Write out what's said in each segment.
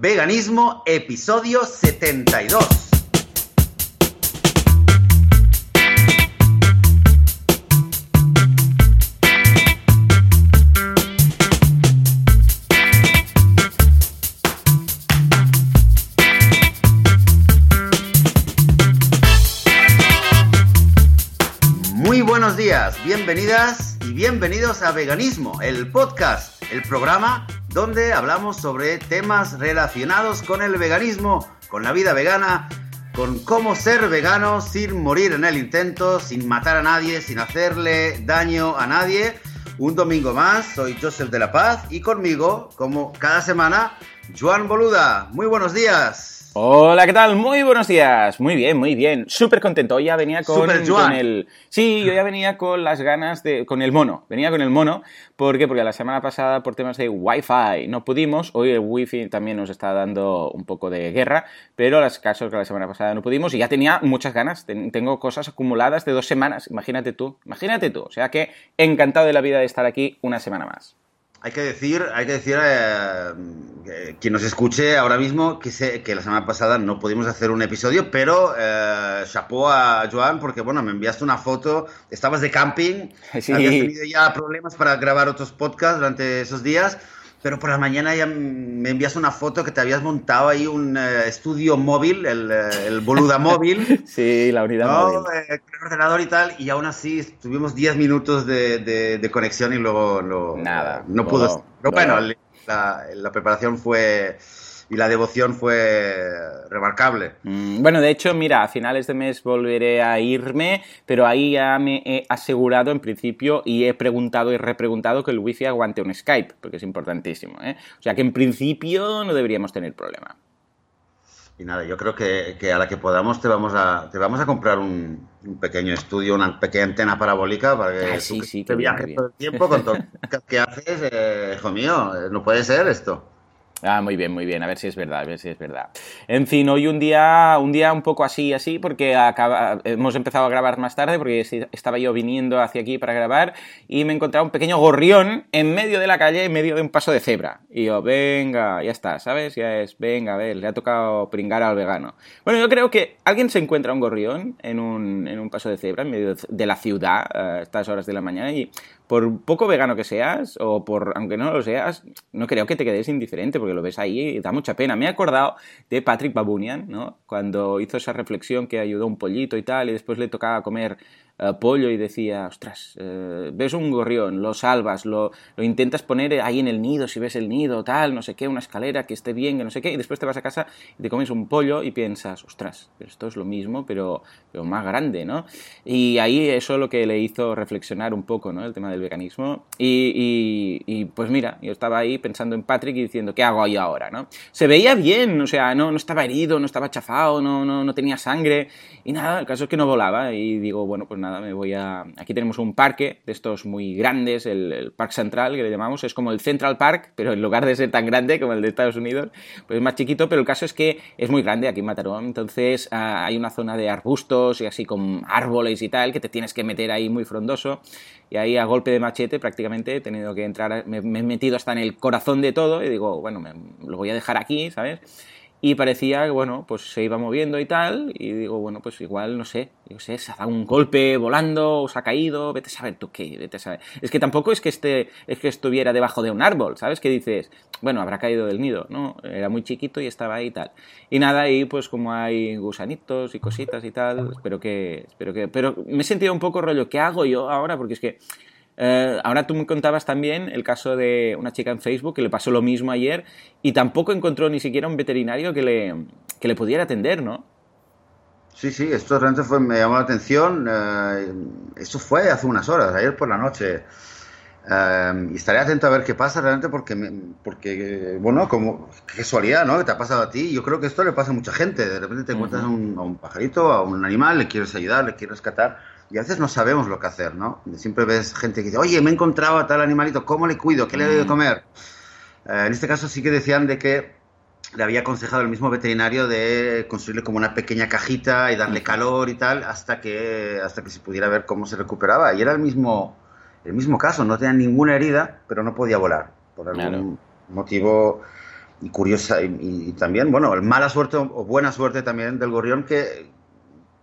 Veganismo, episodio 72. Muy buenos días, bienvenidas y bienvenidos a Veganismo, el podcast, el programa donde hablamos sobre temas relacionados con el veganismo, con la vida vegana, con cómo ser vegano sin morir en el intento, sin matar a nadie, sin hacerle daño a nadie. Un domingo más, soy Joseph de la Paz y conmigo, como cada semana, Joan Boluda. Muy buenos días. Hola, ¿qué tal? Muy buenos días. Muy bien, muy bien. Súper contento. Hoy ya venía con, con el... Sí, yo ya venía con las ganas de... con el mono. Venía con el mono. ¿Por qué? Porque la semana pasada por temas de Wi-Fi no pudimos. Hoy el Wi-Fi también nos está dando un poco de guerra. Pero los casos que la semana pasada no pudimos y ya tenía muchas ganas. Ten- Tengo cosas acumuladas de dos semanas. Imagínate tú. Imagínate tú. O sea que encantado de la vida de estar aquí una semana más. Hay que decir, hay que decir, eh, que quien nos escuche ahora mismo, que, sé, que la semana pasada no pudimos hacer un episodio, pero eh, chapó a Joan porque, bueno, me enviaste una foto, estabas de camping, Sí. habías tenido ya problemas para grabar otros podcasts durante esos días, pero por la mañana ya me enviaste una foto que te habías montado ahí un eh, estudio móvil, el, eh, el Boluda móvil. Sí, la unidad No, móvil. eh, el ordenador y tal, y aún así tuvimos 10 minutos de, de- de conexión y luego lo- Nada, no pudo. Pero bueno, la preparación fue y la devoción fue remarcable. Mm, Bueno, de hecho, mira, a finales de mes volveré a irme, pero ahí ya me he asegurado en principio y he preguntado y repreguntado que el wifi aguante un Skype, porque es importantísimo. ¿eh? O sea que en principio no deberíamos tener problema. Y nada, yo creo que, que a la que podamos te vamos a, te vamos a comprar un, un pequeño estudio, una pequeña antena parabólica para que Ah, sí, te viajes todo el tiempo con todo lo que haces, eh, hijo mío, eh, no puede ser esto. Ah, muy bien, muy bien. A ver si es verdad, a ver si es verdad. En fin, hoy un día, un día un poco así, así, porque acaba- hemos empezado a grabar más tarde, porque estaba yo viniendo hacia aquí para grabar y me he encontrado un pequeño gorrión en medio de la calle, en medio de un paso de cebra. Y yo, venga, ya está, ¿sabes? Ya es, venga, a ver, le ha tocado pringar al vegano. Bueno, yo creo que alguien se encuentra un gorrión en un, en un paso de cebra en medio de la ciudad a estas horas de la mañana y por poco vegano que seas, o por aunque no lo seas, no creo que te quedes indiferente, porque lo ves ahí y da mucha pena. Me he acordado de Patrick Babunian, ¿no? Cuando hizo esa reflexión que ayudó a un pollito y tal, y después le tocaba comer pollo y decía, ostras, eh, ves un gorrión, lo salvas, lo, lo intentas poner ahí en el nido, si ves el nido, tal, no sé qué, una escalera que esté bien, que no sé qué, y después te vas a casa y te comes un pollo y piensas, ostras, esto es lo mismo, pero, pero más grande, ¿no? Y ahí eso es lo que le hizo reflexionar un poco, ¿no? El tema del veganismo. Y, y- y, pues mira, yo estaba ahí pensando en Patrick y diciendo, ¿qué hago ahí ahora, no? Se veía bien, o sea, no, no estaba herido, no estaba chafado, no, no, no tenía sangre y nada, el caso es que no volaba y digo, bueno, pues nada, me voy a... Aquí tenemos un parque de estos muy grandes, el, el Parque Central, que le llamamos, es como el Central Park, pero en lugar de ser tan grande como el de Estados Unidos, pues es más chiquito, pero el caso es que es muy grande aquí en Mataró, entonces ah, hay una zona de arbustos y así con árboles y tal, que te tienes que meter ahí muy frondoso, y ahí a golpe de machete prácticamente he tenido que entrar, me, me he metido hasta en el corazón de todo, y digo, bueno, me- lo voy a dejar aquí, ¿sabes? Y parecía que, bueno, pues se iba moviendo y tal, y digo, bueno, pues igual, no sé, yo sé, se ha dado un golpe volando, o se ha caído, vete a saber tú qué, vete a saber. Es que tampoco es que, esté, es que estuviera debajo de un árbol, ¿sabes? Que dices, bueno, habrá caído del nido, ¿no? Era muy chiquito y estaba ahí y tal. Y nada, ahí pues como hay gusanitos y cositas y tal, espero que, espero que, pero me he sentido un poco rollo, ¿qué hago yo ahora? Porque es que... Eh, ahora tú me contabas también el caso de una chica en Facebook que le pasó lo mismo ayer y tampoco encontró ni siquiera un veterinario que le, que le pudiera atender, ¿no? Sí, sí, esto realmente fue, me llamó la atención. eh, eso fue hace unas horas, ayer por la noche. Eh, y estaré atento a ver qué pasa realmente porque, me- porque bueno, como qué casualidad, ¿no? Que te ha pasado a ti. Yo creo que esto le pasa a mucha gente. De repente te encuentras a, un, a un pajarito, a un animal, le quieres ayudar, le quieres rescatar y a veces no sabemos lo que hacer, ¿no? Siempre ves gente que dice, oye, me he encontrado a tal animalito, ¿cómo le cuido? ¿Qué le doy de comer? Eh, en este caso sí que decían de que le había aconsejado el mismo veterinario de construirle como una pequeña cajita y darle calor y tal hasta que hasta que se pudiera ver cómo se recuperaba y era el mismo el mismo caso no tenía ninguna herida pero no podía volar por algún Claro. motivo curiosa, y, también, bueno, el mala suerte o buena suerte también del gorrión que,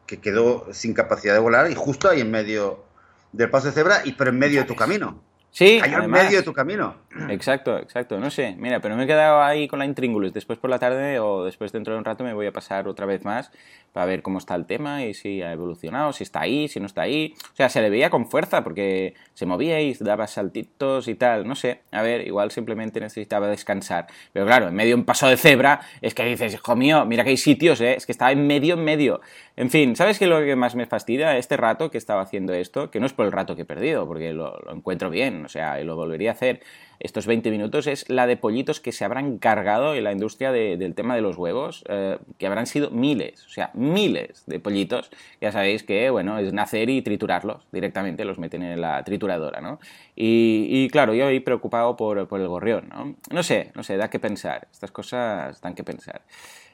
que quedó sin capacidad de volar y justo ahí en medio del paso de cebra y pero en medio de tu camino. Sí, en medio de tu camino. Exacto, exacto. No sé, mira, pero me he quedado ahí con la intríngulis. Después por la tarde o después dentro de un rato me voy a pasar otra vez más para ver cómo está el tema y si ha evolucionado, si está ahí, si no está ahí. O sea, se le veía con fuerza porque se movía y daba saltitos y tal. No sé, a ver, igual simplemente necesitaba descansar. Pero claro, en medio de un paso de cebra es que dices, hijo mío, mira que hay sitios, ¿eh? Es que estaba en medio, en medio. En fin, ¿sabes qué es lo que más me fastidia? Este rato que estaba haciendo esto, que no es por el rato que he perdido, porque lo, lo encuentro bien, o sea, y lo volvería a hacer estos 20 minutos es la de pollitos que se habrán cargado en la industria del tema de los huevos, eh, que habrán sido miles, o sea, miles de pollitos. Ya sabéis que, bueno, es nacer y triturarlos directamente, los meten en la trituradora, ¿no? Y, claro, yo he preocupado por, por el gorrión, ¿no? No sé, no sé, da que pensar, estas cosas dan que pensar.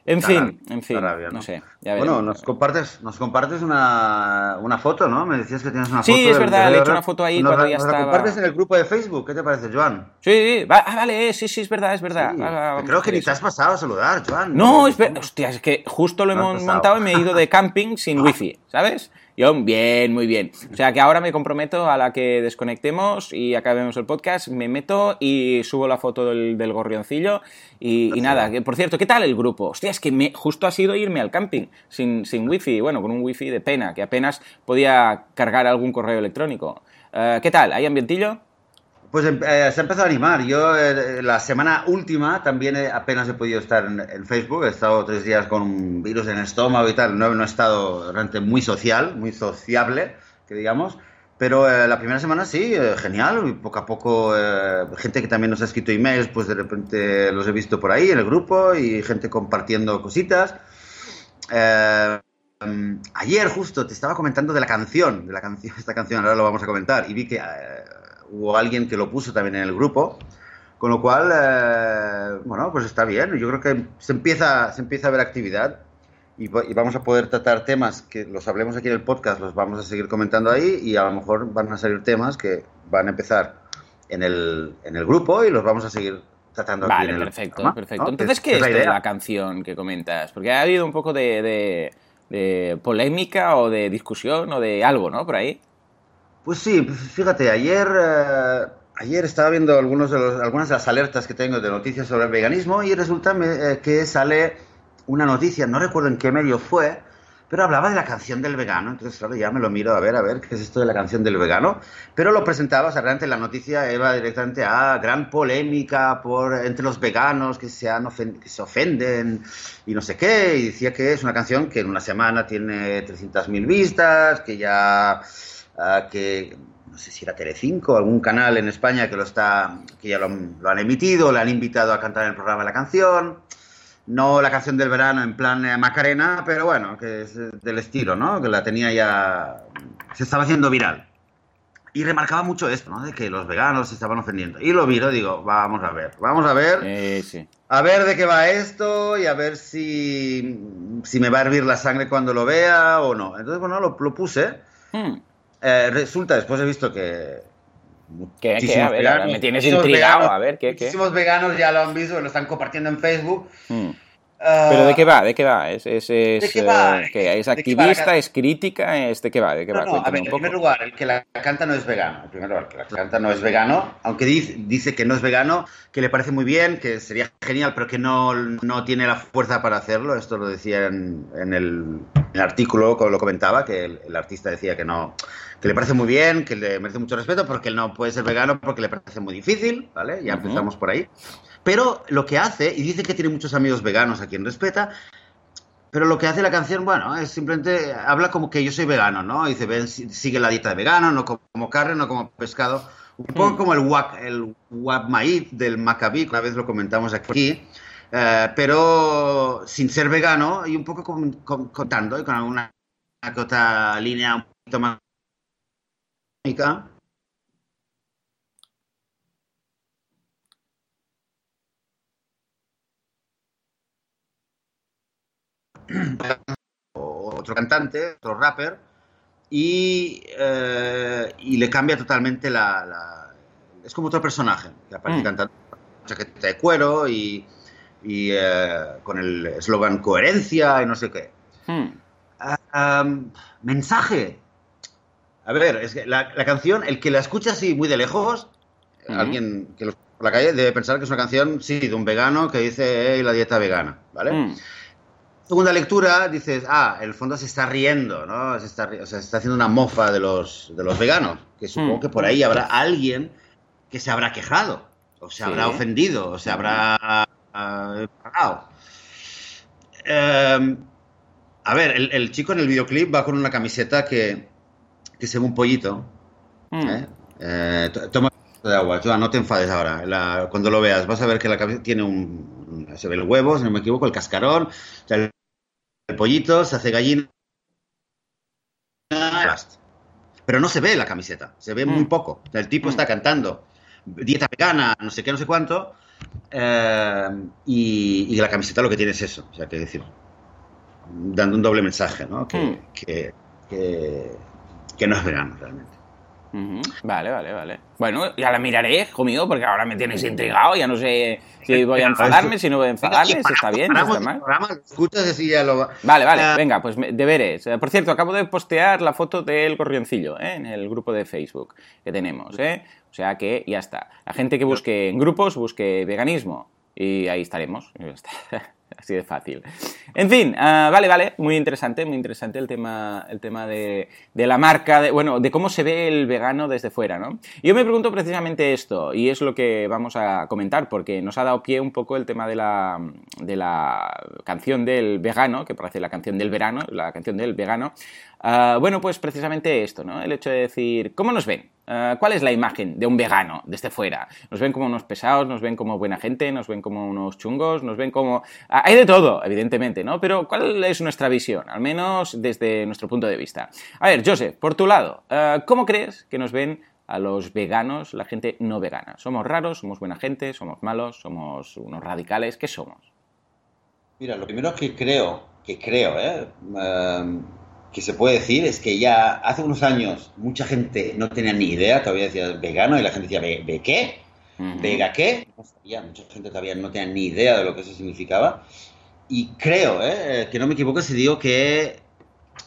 En fin, en fin, ¿no? sé. bueno, nos compartes, nos compartes una, una, foto, ¿no? Me decías que tienes una foto. Sí, es verdad, le he hecho una foto ahí cuando ya nos estaba. la compartes en el grupo de Facebook, ¿qué te parece, Joan? Sí, sí, ah, vale, sí, sí, es verdad, es verdad. creo que ni te has pasado a saludar, Joan. No, es verdad, hostia, es que justo lo hemos montado y me he ido de camping sin wifi, ¿sabes? Yo, bien, muy bien. O sea que ahora me comprometo a la que desconectemos y acabemos el podcast, me meto y subo la foto del, del gorrioncillo y, nada. Que, por cierto, ¿qué tal el grupo? Hostia, es que me, justo ha sido irme al camping sin, sin wifi, bueno, con un wifi de pena, que apenas podía cargar algún correo electrónico. Uh, ¿Qué tal? ¿Hay ambientillo? Pues eh, se ha empezado a animar. Yo eh, la semana última también apenas he podido estar en, Facebook. He estado tres días con un virus en el estómago y tal. No, no he estado realmente muy social, muy sociable, que digamos. Pero eh, la primera semana sí, genial. Y poco a poco, gente que también nos ha escrito emails, pues de repente los he visto por ahí en el grupo y gente compartiendo cositas. Mm, ayer justo te estaba comentando de la canción, de la canción, esta canción, ahora lo vamos a comentar, y vi que hubo alguien que lo puso también en el grupo, con lo cual, eh, bueno, pues está bien. Yo creo que se empieza, se empieza a ver actividad y, vamos a poder tratar temas que los hablemos aquí en el podcast, los vamos a seguir comentando ahí y a lo mejor van a salir temas que van a empezar en el, en el grupo y los vamos a seguir tratando aquí en el perfecto, perfecto. Entonces, ¿qué es, la, la, canción que comentas? Porque ha habido un poco de, de polémica o de discusión o de algo, ¿no? Por ahí. Pues sí, pues fíjate, ayer, eh, ayer estaba viendo algunos de los, algunas de las alertas que tengo de noticias sobre el veganismo y resulta eh, que sale una noticia, no recuerdo en qué medio fue, pero hablaba de la canción del vegano. Entonces, claro, ya me lo miro a ver, a ver qué es esto de la canción del vegano. Pero lo presentaba, o realmente la noticia iba directamente a gran polémica por, entre los veganos que se, han que se ofenden y no sé qué. Y decía que es una canción que en una semana tiene 300.000 vistas, que ya que no sé si era Telecinco, algún canal en España que lo está, que ya lo, han emitido, le han invitado a cantar en el programa la canción. No la canción del verano en plan eh, Macarena, pero bueno, que es del estilo, ¿no? Que la tenía ya. se estaba haciendo viral. Y remarcaba mucho esto, ¿no? De que los veganos se estaban ofendiendo. Y lo miro, digo, vamos a ver, vamos a ver. sí. A ver de qué va esto y a ver si, si me va a hervir la sangre cuando lo vea o no. Entonces, bueno, lo, lo puse. Hmm. Eh, resulta, después he visto que. ¿Qué, qué? A ver, veganos, me tienes intrigado. a ver, ¿qué, Muchísimos veganos ya lo han visto, lo están compartiendo en Facebook. ¿Pero de qué va? ¿De qué va? ¿Es, es, es, ¿De qué va? Eh, ¿Es activista? ¿Es crítica? ¿Es ¿De qué va? ¿De qué va? No, a ver, en primer lugar, el que la canta no es vegano. En primer lugar, el que la canta no es vegano, aunque dice, dice que no es vegano, que le parece muy bien, que sería genial, pero que no, no tiene la fuerza para hacerlo. Esto lo decía en, en, el, el, artículo, lo comentaba, que el, el artista decía que no que le parece muy bien, que le merece mucho respeto, porque él no puede ser vegano porque le parece muy difícil, ¿vale? Ya empezamos por ahí. Pero lo que hace, y dice que tiene muchos amigos veganos a quien respeta, pero lo que hace la canción, bueno, es simplemente, habla como que yo soy vegano, ¿no? Dice, ven, sigue la dieta de vegano, no como carne, no como pescado. Un poco mm. como el wak, el wak maíz del Maccabi, una vez lo comentamos aquí, eh, pero sin ser vegano y un poco contando y con alguna otra línea un poquito más otro cantante, otro rapper, y, eh, y le cambia totalmente la, Es como otro personaje, que aparece mm. cantando chaqueta de cuero y, y eh, con el eslogan coherencia y no sé qué. Hmm. Ah, mensaje. A ver, es que la, canción, el que la escucha así muy de lejos, alguien que lo por la calle debe pensar que es una canción, sí, de un vegano que dice la dieta vegana, ¿vale? Hmm. Segunda lectura, dices, ah, el fondo se está riendo, ¿no? Se está, o sea, se está haciendo una mofa de los, de los veganos, que supongo Hmm. que por ahí habrá alguien que se habrá quejado, o se Sí. habrá ofendido, o se habrá ah, enfadado. Eh, a ver, el, el chico en el videoclip va con una camiseta que, que se ve un pollito. Hmm. ¿eh? Eh, to- toma de agua, Joan, no te enfades ahora. La- cuando lo veas, vas a ver que la camiseta tiene un. Se ve el huevo, si no me equivoco, el cascarón, o sea, el, pollito, se hace gallina. Pero no se ve la camiseta, se ve muy Mm. poco. O sea, el tipo Mm. está cantando dieta vegana, no sé qué, no sé cuánto, eh, y, y la camiseta lo que tiene es eso, o sea, que decir, dando un doble mensaje, ¿no? Que, Mm. que, que, que no es vegano realmente. Vale, vale, vale. Bueno, ya la miraré conmigo porque ahora me tienes intrigado. Ya no sé si voy a enfadarme, si no voy a enfadarme, si está bien, si está mal. Vale, vale, Ah, venga, pues deberes. Eh, Por cierto, acabo de postear la foto del gorrioncillo ¿eh? en el grupo de Facebook que tenemos. ¿eh? O sea que ya está. La gente que busque en grupos, busque veganismo y ahí estaremos. Ya está. Así de fácil. En fin, ah, vale, vale, muy interesante, muy interesante el tema, el tema de, de la marca, de, bueno, de cómo se ve el vegano desde fuera, ¿no? Yo me pregunto precisamente esto, y es lo que vamos a comentar, porque nos ha dado pie un poco el tema de la, de la canción del vegano, que parece la canción del verano, la canción del vegano. Ah, bueno, pues precisamente esto, ¿no? El hecho de decir, ¿cómo nos ven? Ah, ¿Cuál es la imagen de un vegano desde fuera? ¿Nos ven como unos pesados? ¿Nos ven como buena gente? ¿Nos ven como unos chungos? ¿Nos ven como...? Ah, hay de todo, evidentemente, ¿no? Pero ¿cuál es nuestra visión? Al menos desde nuestro punto de vista. A ver, Joseph, por tu lado, ah, ¿cómo crees que nos ven a los veganos, la gente no vegana? ¿Somos raros? ¿Somos buena gente? ¿Somos malos? ¿Somos unos radicales? ¿Qué somos? Mira, lo primero que creo, que creo, ¿eh? Em, que se puede decir es que ya hace unos años mucha gente no tenía ni idea, todavía decía vegano y la gente decía, ¿ve, qué? ¿Vega qué? No sabía, mucha gente todavía no tenía ni idea de lo que eso significaba. Y creo, ¿eh? que no me equivoco si digo que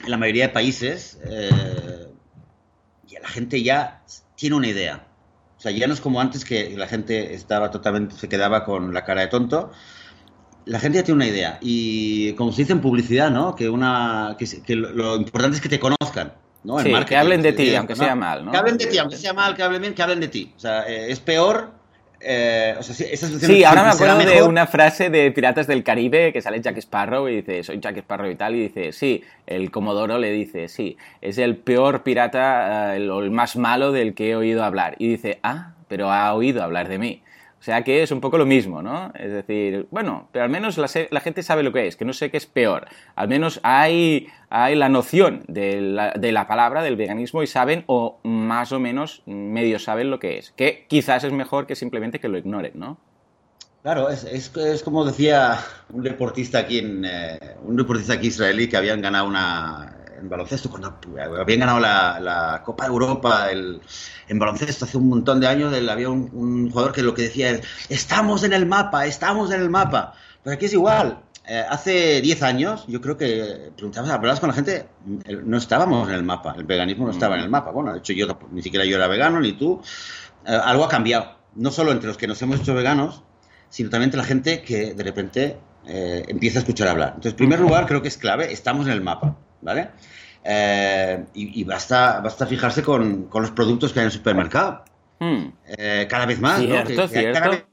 en la mayoría de países eh, ya la gente ya tiene una idea. O sea, ya no es como antes que la gente estaba totalmente, se quedaba con la cara de tonto. La gente ya tiene una idea. Y como se dice en publicidad, ¿no? Que, una, que, que lo, lo importante es que te conozcan. ¿no? Sí, que hablen de ti, aunque sea mal, ¿no? Que hablen de ti, aunque sea mal, que hablen bien, que hablen de ti. O sea, eh, es peor. eh, o sea, sí, ahora me acuerdo de una frase de Piratas del Caribe que sale Jack Sparrow y dice, soy Jack Sparrow y tal, y dice, sí, el Comodoro le dice, sí, es el peor pirata eh, el- el más malo del que he oído hablar. Y dice, ah, pero ha oído hablar de mí. O sea que es un poco lo mismo, ¿no? Es decir, bueno, pero al menos la, gente sabe lo que es, que no sé qué es peor. Al menos hay, hay la noción de la, de la palabra, del veganismo, y saben, o más o menos medio saben lo que es. Que quizás es mejor que simplemente que lo ignoren, ¿no? Claro, es, es, es como decía un deportista aquí en eh, un deportista aquí israelí que habían ganado una en baloncesto cuando habían ganado la, la Copa de Europa el, en baloncesto hace un montón de años el- había un, un jugador que lo que decía es estamos en el mapa, estamos en el mapa. Pues aquí es igual. Eh, hace 10 años yo creo que preguntabas, hablabas con la gente, no estábamos en el mapa, el veganismo no estaba en el mapa. Bueno, de hecho yo ni siquiera yo era vegano ni tú. Eh, algo ha cambiado, no solo entre los que nos hemos hecho veganos, sino también entre la gente que de repente eh, empieza a escuchar hablar. Entonces, en primer lugar, creo que es clave, estamos en el mapa, ¿vale? Eh, y, y basta, basta fijarse con, con los productos que hay en el supermercado. Hmm. Eh, cada vez más, ¿no? Cierto, Que- que cierto. cada vez-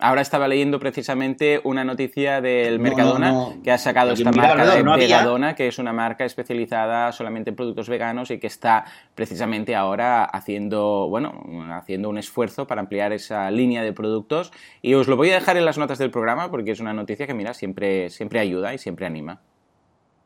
Ahora estaba leyendo precisamente una noticia del Mercadona no, no. que ha sacado esta marca de. Vegadona, que es una marca especializada solamente en productos veganos y que está precisamente ahora haciendo, bueno, haciendo un esfuerzo para ampliar esa línea de productos. Y os lo voy a dejar en las notas del programa porque es una noticia que, mira, siempre, siempre ayuda y siempre anima.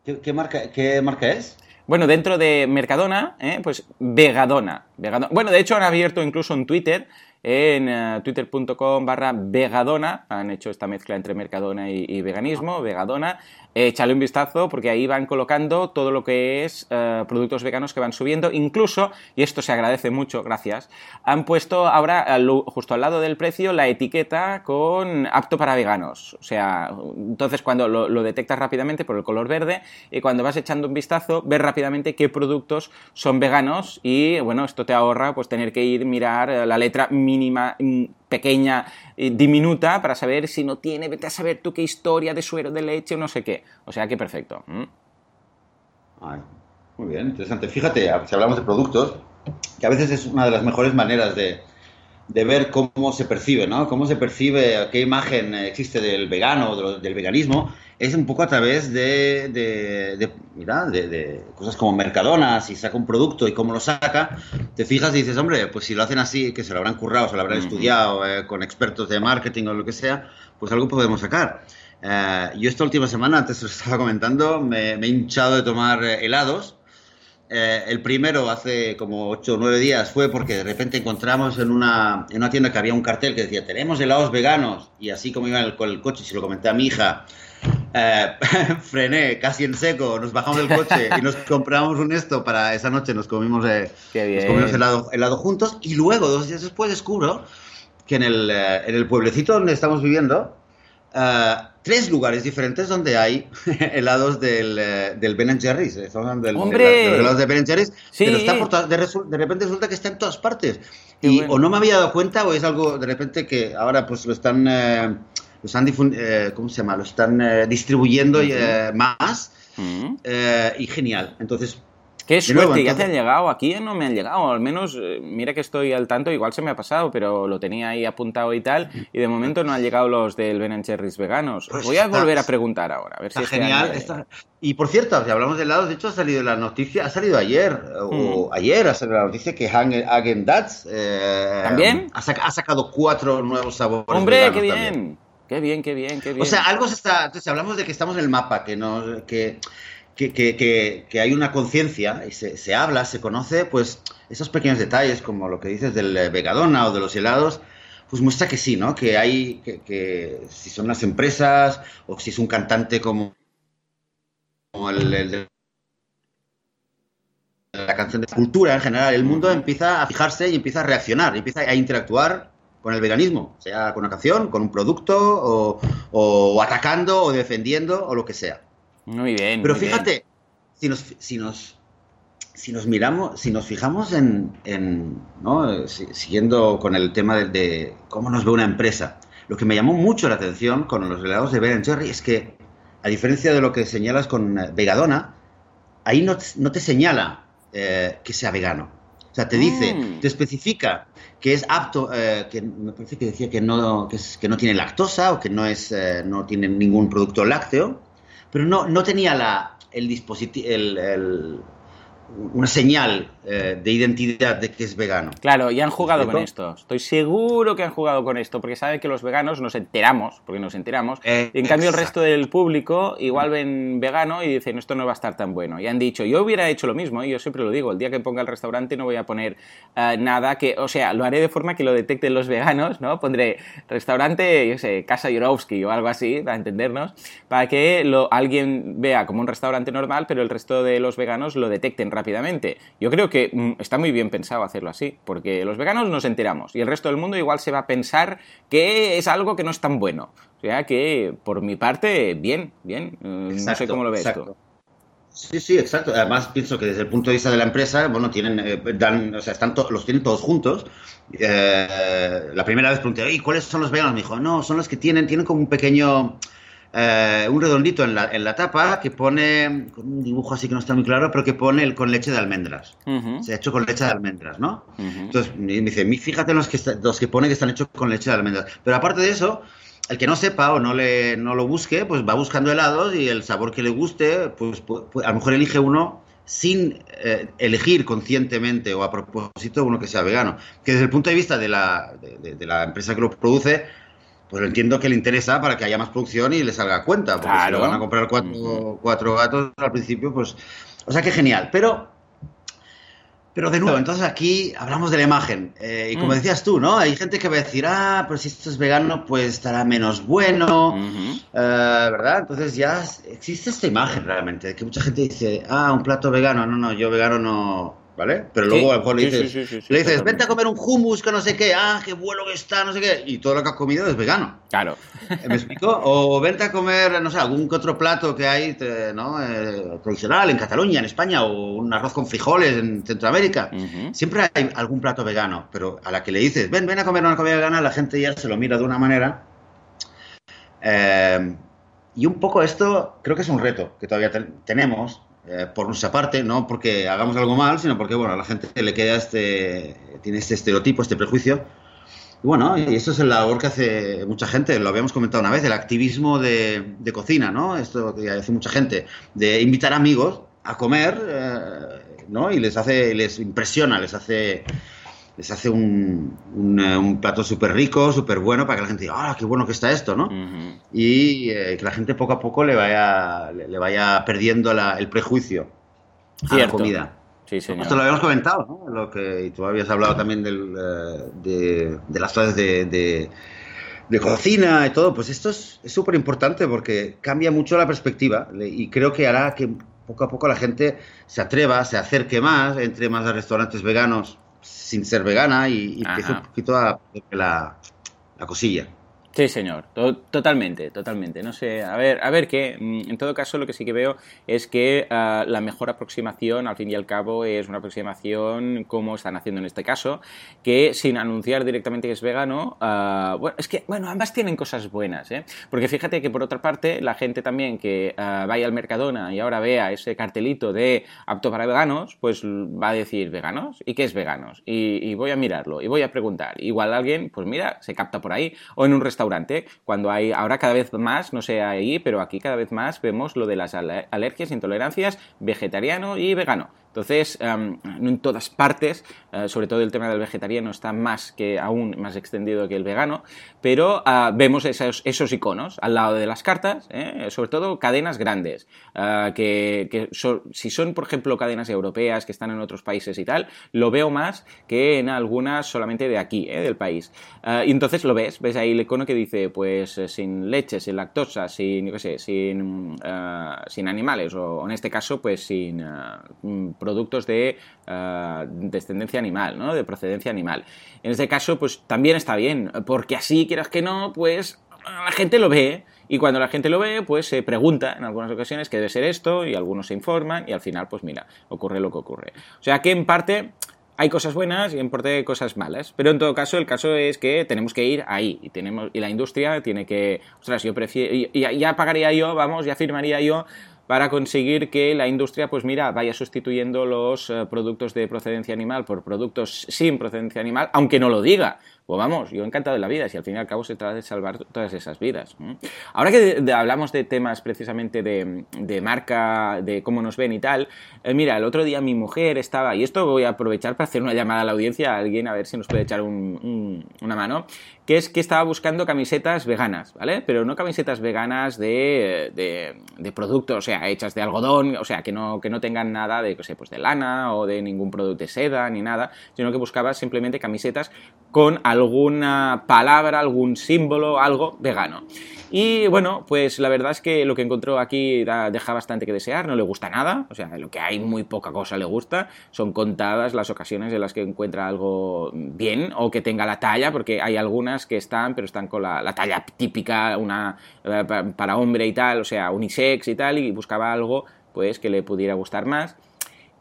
¿Qué, marca, ¿Qué marca es? Bueno, dentro de Mercadona, ¿eh? pues Vegadona. Vegadona. Bueno, de hecho han abierto incluso en Twitter en eh, twitter.com barra vegadona, han hecho esta mezcla entre mercadona y, veganismo, vegadona, échale un vistazo porque ahí van colocando todo lo que es eh, productos veganos que van subiendo, incluso, y esto se agradece mucho, gracias, han puesto ahora justo al lado del precio la etiqueta con apto para veganos, o sea, entonces cuando lo, detectas rápidamente por el color verde y cuando vas echando un vistazo, ves rápidamente qué productos son veganos. Y bueno, esto te ahorra pues tener que ir mirar eh, la letra mínima, mm, pequeña, eh, diminuta para saber si no tiene, vete a saber tú qué historia de suero de leche o no sé qué. O sea que perfecto. muy bien, interesante. Fíjate, si hablamos de productos, que a veces es una de las mejores maneras de, de ver cómo se percibe, ¿no? Cómo se percibe, qué imagen existe del vegano, del veganismo, es un poco a través de, de, mira, de, cosas como Mercadona, si saca un producto y cómo lo saca, te fijas y dices, hombre, pues si lo hacen así, que se lo habrán currado, se lo habrán estudiado eh, con expertos de marketing o lo que sea, pues algo podemos sacar. Eh, yo esta última semana, antes lo estaba comentando, me, me he hinchado de tomar helados eh, el primero, hace como 8 o 9 días, fue porque de repente encontramos en una, en una tienda que había un cartel que decía, tenemos helados veganos. Y así como iba con el, coche, se lo comenté a mi hija, eh, frené casi en seco, nos bajamos del coche y nos compramos un esto para esa noche, nos comimos, eh, helado, helado, juntos. Y luego, dos días después, descubro que en el, en el pueblecito donde estamos viviendo, tres lugares diferentes donde hay helados del, eh, del Ben Jerry's. Estamos del, ¡Hombre! los helados de Ben Jerry's. Pero está por de, de, repente resulta que está en todas partes. y o no me había dado cuenta o es algo de repente que ahora pues lo están... Eh, lo están eh, ¿cómo se llama? Lo están distribuyendo más y genial. Entonces, Qué suerte, ya te han llegado. Aquí no me han llegado. Al menos, eh, mira que estoy al tanto, igual se me ha pasado, pero lo tenía ahí apuntado y tal. Y de momento no han llegado los del Ben Cherries veganos. Pues Voy a volver a preguntar ahora, a ver si es genial. Y por cierto, si hablamos de helados, de hecho ha salido la noticia, ha salido ayer, o mm. ayer ha salido la noticia que Hagen Dazs eh, ¿También? Ha, sacado cuatro nuevos sabores. ¡Hombre, qué bien! Qué bien, qué bien, qué bien. O sea, algo se está. Entonces, hablamos de que estamos en el mapa, que no. Que, que, que, que, hay una conciencia y se, se, habla, se conoce, pues esos pequeños detalles, como lo que dices del eh, Vegadona o de los helados, pues muestra que sí, ¿no? Que hay, que, si son las empresas o si es un cantante como, como el, de la canción de cultura en general, el mundo empieza a fijarse y empieza a reaccionar, empieza a interactuar con el veganismo, sea con una canción, con un producto, o, o atacando, o defendiendo, o lo que sea. Muy bien. Pero fíjate, Si, nos, si, nos, si nos miramos, si nos fijamos en, en ¿no? siguiendo con el tema de, cómo nos ve una empresa, lo que me llamó mucho la atención con los helados de Ben Jerry es que, a diferencia de lo que señalas con eh, Vegadona, ahí no, no te señala eh, que sea vegano. O sea, te dice, mm. te especifica que es apto, eh, que me parece que decía que no, que, es, que no tiene lactosa o que no, es, no tiene ningún producto lácteo pero no, no tenía la, el dispositivo, el, una señal eh, de identidad de que es vegano. Claro, y han jugado con esto. Estoy seguro que han jugado con esto, porque saben que los veganos nos enteramos, porque nos enteramos. y en cambio el resto del público igual ven vegano y dicen, esto no va a estar tan bueno. Y han dicho, yo hubiera hecho lo mismo, y yo siempre lo digo, el día que ponga el restaurante no voy a poner eh, nada que, o sea, lo haré de forma que lo detecten los veganos, ¿no? Pondré restaurante, yo sé, Casa Yorovsky o algo así, para entendernos, para que lo, alguien vea como un restaurante normal, pero el resto de los veganos lo detecten rápidamente rápidamente. Yo creo que mm, está muy bien pensado hacerlo así, porque los veganos nos enteramos y el resto del mundo igual se va a pensar que es algo que no es tan bueno. O sea que, por mi parte, bien, bien. Mm, no sé cómo lo ves tú. Sí, sí, exacto. Además, pienso que desde el punto de vista de la empresa, bueno, tienen, eh, dan, o sea, están los tienen todos juntos. Eh, la primera vez pregunté, ¿y cuáles son los veganos? Me dijo, no, son los que tienen, tienen como un pequeño, eh, un redondito en la, en la, tapa que pone, con un dibujo así que no está muy claro, pero que pone el, con leche de almendras. Se ha hecho con leche de almendras, ¿no? Entonces me dice, fíjate los que, los que pone que están hechos con leche de almendras. Pero aparte de eso, el que no sepa o no, le, no lo busque, pues va buscando helados y el sabor que le guste, pues, pues, pues a lo mejor elige uno sin eh, elegir conscientemente o a propósito uno que sea vegano. Que desde el punto de vista de la, de la empresa que lo produce, pues entiendo que le interesa para que haya más producción y le salga a cuenta, porque si lo van a comprar cuatro, cuatro gatos al principio, pues... O sea que genial, pero Pero de nuevo, entonces aquí hablamos de la imagen. Eh, y como mm. decías tú, ¿no? Hay gente que va a decir, ah, pero si esto es vegano, pues estará menos bueno, eh, ¿verdad? Entonces ya existe esta imagen realmente, que mucha gente dice, ah, un plato vegano, no, no, yo vegano no, ¿vale? Pero luego a lo mejor le dices, le dices vente a comer un hummus que no sé qué, ah, qué bueno que está, no sé qué, y todo lo que has comido es vegano. Claro. ¿Me explico? O vente a comer, no sé, algún que otro plato que hay, ¿no? Eh, tradicional en Cataluña, en España, o un arroz con frijoles en Centroamérica. Siempre hay algún plato vegano, pero a la que le dices, ven, ven a comer una comida vegana, la gente ya se lo mira de una manera. Eh, y un poco esto creo que es un reto que todavía tenemos, eh, por nuestra parte, no porque hagamos algo mal, sino porque, bueno, a la gente le queda este, tiene este estereotipo, este prejuicio. Y bueno, y esto es el labor que hace mucha gente, lo habíamos comentado una vez, el activismo de, cocina, ¿no? Esto que hace mucha gente, de invitar amigos a comer, eh, ¿no? Y les hace, les impresiona, les hace les hace un, eh, un, plato súper rico, súper bueno, para que la gente diga, ¡ah, qué bueno que está esto! ¿no? Y eh, que la gente poco a poco le vaya, le, vaya perdiendo el prejuicio a la comida. Sí, señor. Esto lo habíamos comentado, ¿no? Lo que, y tú habías hablado también del, eh, de, de, las clases de, de, cocina y todo. Pues esto es súper importante porque cambia mucho la perspectiva y creo que hará que poco a poco la gente se atreva, se acerque más, entre más a restaurantes veganos sin ser vegana y, y empieza un poquito a la, la cosilla. Sí, señor, totalmente, totalmente. No sé, a ver, a ver qué. Mm, en todo caso, lo que sí que veo es que ah, la mejor aproximación, al fin y al cabo, es una aproximación como están haciendo en este caso, que sin anunciar directamente que es vegano, uh, bueno, es que, bueno, ambas tienen cosas buenas, ¿eh? Porque fíjate que por otra parte, la gente también que uh, vaya al Mercadona y ahora vea ese cartelito de apto para veganos, pues va a decir veganos, ¿y qué es veganos? Y, y voy a mirarlo, y voy a preguntar. Igual alguien, pues mira, se capta por ahí, o en un restaurante cuando hay, ahora cada vez más, no sé ahí, pero aquí cada vez más vemos lo de las alergias, intolerancias, vegetariano y vegano. Entonces, no en todas partes, eh, sobre todo el tema del vegetariano está más que aún más extendido que el vegano, pero ah, vemos esos, esos, iconos al lado de las cartas, ¿eh? sobre todo cadenas grandes, ah, que, si son, por ejemplo, cadenas europeas que están en otros países y tal, lo veo más que en algunas solamente de aquí, ¿eh? del país. Y entonces lo ves, ves ahí el icono que dice, pues, sin leche, sin lactosa, sin, yo qué sé, sin, sin animales, o en este caso, pues, sin productos de eh, descendencia animal, ¿no? De procedencia animal. En este caso, pues también está bien, porque así, quieras que no, pues la gente lo ve. Y cuando la gente lo ve, pues se pregunta en algunas ocasiones qué debe ser esto, y algunos se informan, y al final, pues mira, ocurre lo que ocurre. O sea que en parte hay cosas buenas y en parte hay cosas malas. Pero en todo caso, el caso es que tenemos que ir ahí. Y, tenemos, y la industria tiene que. Ostras, yo prefiero. Ya, ya pagaría yo, vamos, ya firmaría yo para conseguir que la industria, pues mira, vaya sustituyendo los eh, productos de procedencia animal por productos sin procedencia animal, aunque no lo diga. Pues vamos, yo encantado de la vida, si al fin y al cabo se trata de salvar todas esas vidas. Ahora que hablamos de temas precisamente de, marca, de cómo nos ven y tal, eh, mira, el otro día mi mujer estaba, y esto voy a aprovechar para hacer una llamada a la audiencia a alguien a ver si nos puede echar una mano, que es que estaba buscando camisetas veganas, ¿vale? Pero no camisetas veganas de, de, productos, o sea, hechas de algodón, o sea, que no, que no tengan nada de, sé, pues de lana o de ningún producto de seda ni nada, sino que buscaba simplemente camisetas con alguna palabra, algún símbolo, algo vegano. Y bueno, pues la verdad es que lo que encontró aquí deja bastante que desear, no le gusta nada, o sea, lo que hay muy poca cosa le gusta, son contadas las ocasiones en las que encuentra algo bien o que tenga la talla, porque hay algunas que están, pero están con la, talla típica, una eh, para hombre y tal, o sea, unisex y tal, y buscaba algo pues que le pudiera gustar más.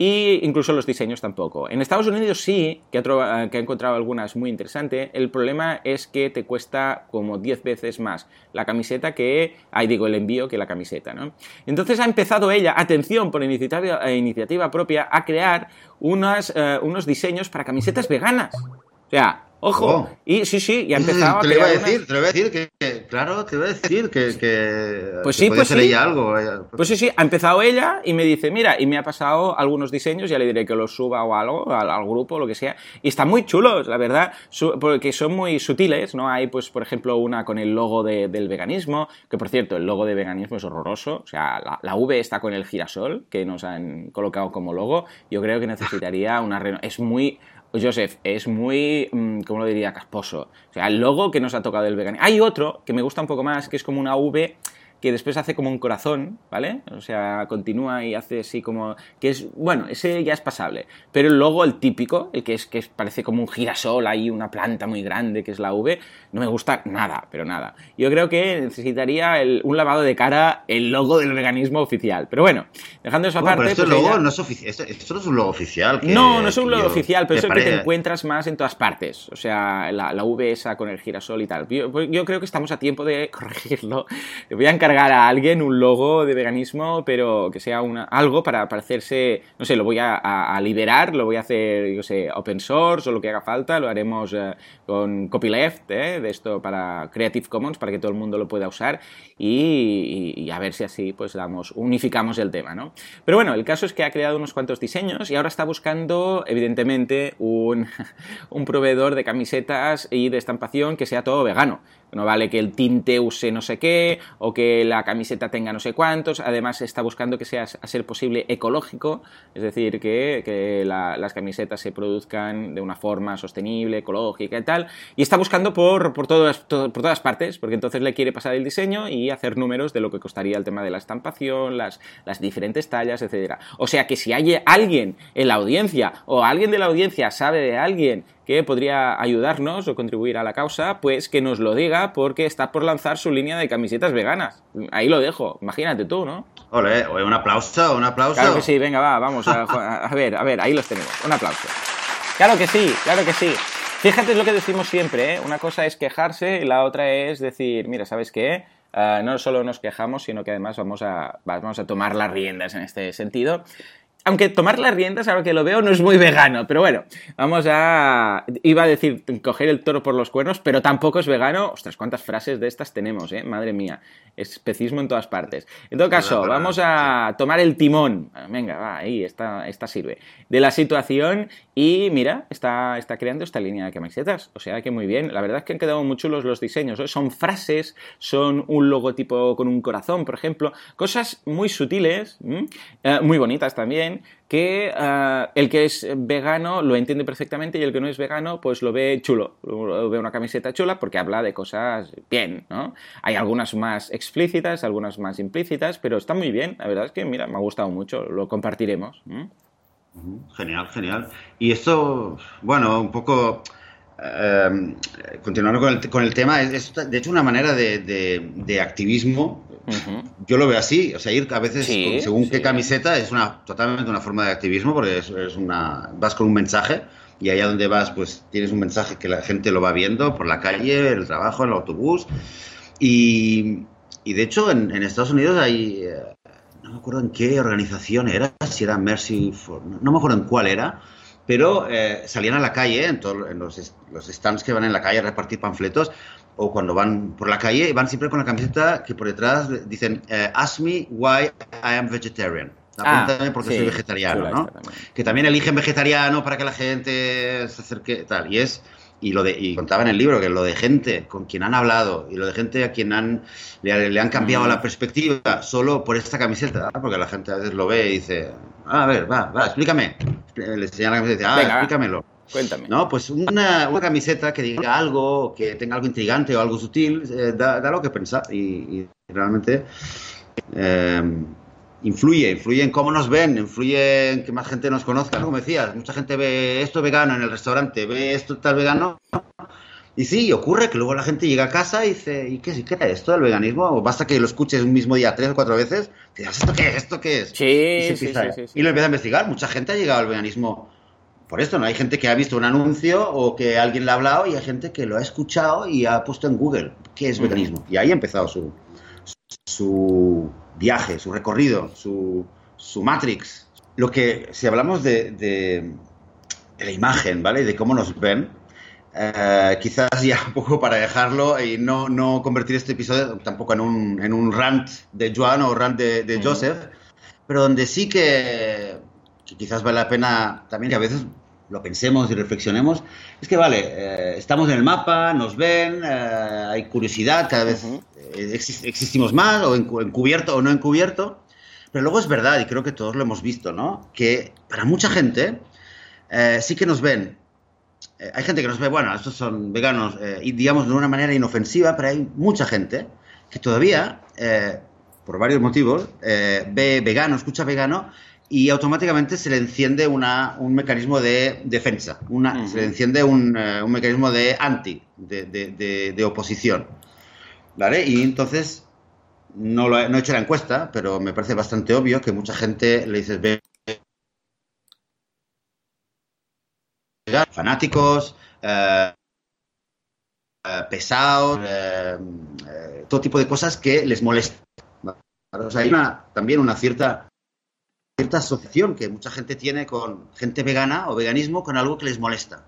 Y incluso los diseños tampoco. En Estados Unidos sí, que, he encontrado algunas muy interesantes. El problema es que te cuesta como 10 veces más la camiseta que, ahí digo, el envío que la camiseta, ¿no? Entonces ha empezado ella, atención, por iniciativa, eh, propia, a crear eh, unos diseños para camisetas veganas. O sea, Ojo. Oh. Y sí, sí, ya empezaba te a lo iba a decir, unas- te lo iba a decir que, que- claro, te iba a decir que, que Pues sí, pues ser sí. ella algo. Pues sí, sí, ha empezado ella y me dice, mira, y me ha pasado algunos diseños, ya le diré que los suba o algo, al, al grupo, lo que sea, y están muy chulos, la verdad, su- porque son muy sutiles, ¿no? Hay, pues, por ejemplo, una con el logo de- del veganismo, que por cierto, el logo de veganismo es horroroso, o sea, la, la V está con el girasol, que nos han colocado como logo, yo creo que necesitaría una... Es muy... Joseph, es muy, mm, ¿cómo lo diría? Casposo. O sea, el logo que nos ha tocado el veganismo. Hay otro que me gusta un poco más, que es como una V que después hace como un corazón, ¿vale? O sea, continúa y hace así como... que es, bueno, ese ya es pasable. Pero el logo, el típico, el que es que parece como un girasol ahí, una planta muy grande, que es la V, no me gusta nada, pero nada. Yo creo que necesitaría el- un lavado de cara el logo del veganismo oficial. Pero bueno, dejando eso Bueno, aparte... pero esto, pues luego ella- no es ofici- esto, esto no es un logo oficial. que- no, no es un logo yo- oficial, pero es el que te encuentras más en todas partes. O sea, la, la V esa con el girasol y tal. Yo, yo creo que estamos a tiempo de corregirlo. Voy a encargar a alguien un logo de veganismo, pero que sea una, algo para, para hacerse, no sé, lo voy a, liberar, lo voy a hacer, yo sé, open source o lo que haga falta, lo haremos eh, con copyleft, ¿eh? de esto para Creative Commons, para que todo el mundo lo pueda usar y, y- y a ver si así pues damos, unificamos el tema, ¿no? Pero bueno, el caso es que ha creado unos cuantos diseños y ahora está buscando, evidentemente, un, un proveedor de camisetas y de estampación que sea todo vegano. No vale que el tinte use no sé qué o que la camiseta tenga no sé cuántos. Además, está buscando que sea, a ser posible, ecológico, es decir, que, que la- las camisetas se produzcan de una forma sostenible, ecológica y tal. Y está buscando por, por, todas, por todas partes, porque entonces le quiere pasar el diseño y hacer números de lo que costaría el tema de la estampación, las, las diferentes tallas, etcétera. O sea que si hay alguien en la audiencia o alguien de la audiencia sabe de alguien que podría ayudarnos o contribuir a la causa, pues que nos lo diga porque está por lanzar su línea de camisetas veganas. Ahí lo dejo, imagínate tú, ¿no? Ole, un aplauso, un aplauso. Claro que sí, venga, va, vamos a, a ver, a ver, ahí los tenemos. Un aplauso. Claro que sí, claro que sí. Fíjate lo que decimos siempre, ¿eh? Una cosa es quejarse y la otra es decir, mira, ¿sabes qué? Ah, no solo nos quejamos, sino que además vamos a, vamos a tomar las riendas en este sentido. Aunque tomar las riendas, ahora que lo veo, no es muy vegano, pero bueno, vamos a... Iba a decir coger el toro por los cuernos, pero tampoco es vegano. Ostras, cuántas frases de estas tenemos, ¿eh? Madre mía, especismo en todas partes. En todo caso, vamos a tomar el timón. Venga, va, ahí, esta, esta sirve. De la situación y mira, está, está creando esta línea de camisetas. O sea que muy bien. La verdad es que han quedado muy chulos los diseños. ¿eh? Son frases, son un logotipo con un corazón, por ejemplo. Cosas muy sutiles. Eh, muy bonitas también, que eh, el que es vegano lo entiende perfectamente y el que no es vegano pues lo ve chulo. Lo ve una camiseta chula porque habla de cosas bien, ¿no? Hay algunas más explícitas, algunas más implícitas, pero está muy bien. La verdad es que, mira, me ha gustado mucho. Lo compartiremos. Genial, genial. Y esto, bueno, un poco eh, continuando con el, con el tema, es, es, de hecho una manera de, de- de activismo. Yo lo veo así, o sea, ir a veces Sí, con- según sí. qué camiseta es una totalmente una forma de activismo porque es, es una vas con un mensaje y allá donde vas pues tienes un mensaje que la gente lo va viendo por la calle, el trabajo, el autobús y, y de hecho en, en Estados Unidos hay eh, no me acuerdo en qué organización era, si era Mercy for, no, me acuerdo en cuál era, pero eh, salían a la calle, en, todo- en los, los stands que van en la calle a repartir panfletos, o cuando van por la calle, van siempre con la camiseta que por detrás dicen, eh, Ask me why I am vegetarian. Ah, Pregúntame por qué sí, soy vegetariano, ¿no? también. Que también eligen vegetariano para que la gente se acerque, tal. Y es, y lo de, y contaba en el libro que lo de gente con quien han hablado y lo de gente a quien han, le, le han cambiado Mm. la perspectiva solo por esta camiseta, porque la gente a veces lo ve y dice, "Ah, a ver, va, va, explícame. Le enseñan la camiseta y dice, ah, Venga, explícamelo. Cuéntame. No, pues una, una camiseta que diga algo, que tenga algo intrigante o algo sutil, eh, da, da lo que pensar y, y realmente eh, influye, influye en cómo nos ven, influye en que más gente nos conozca, como decías, mucha gente ve esto vegano en el restaurante, ve esto tal vegano y sí, ocurre que luego la gente llega a casa y dice, ¿y qué, qué era esto del veganismo? O basta que lo escuches un mismo día tres o cuatro veces, y dices, ¿esto qué es? ¿Esto qué es? Sí, y, sí, empieza- sí, y lo empieza a investigar. Mucha gente ha llegado al veganismo por esto, ¿no? Hay gente que ha visto un anuncio o que alguien le ha hablado y hay gente que lo ha escuchado y ha puesto en Google qué es veganismo. Y ahí ha empezado su, su viaje, su recorrido, su, su matrix. Lo que, si hablamos de, de- de la imagen, ¿vale? De cómo nos ven, eh, quizás ya un poco para dejarlo y no, no convertir este episodio tampoco en un, en un rant de Joan o rant de, de Joseph, pero donde sí que, que, quizás vale la pena también que a veces lo pensemos y reflexionemos, es que vale, eh, estamos en el mapa, nos ven, eh, hay curiosidad, cada vez existimos más, o encubierto o no encubierto, pero luego es verdad, y creo que todos lo hemos visto, ¿no? Que para mucha gente sí que nos ven. Eh, hay gente que nos ve, bueno, estos son veganos, eh, y digamos de una manera inofensiva, pero hay mucha gente que todavía, eh, por varios motivos, ve vegano, escucha vegano y automáticamente se le enciende una, un mecanismo de defensa, una, se le enciende un, un mecanismo de anti, de, de, de, oposición. ¿Vale? Y entonces, no, lo he, no he hecho la encuesta, pero me parece bastante obvio que mucha gente le dices, ve fanáticos, eh, eh, pesados, eh, todo tipo de cosas que les molestan. hay una, también una cierta, cierta asociación que mucha gente tiene con gente vegana o veganismo con algo que les molesta.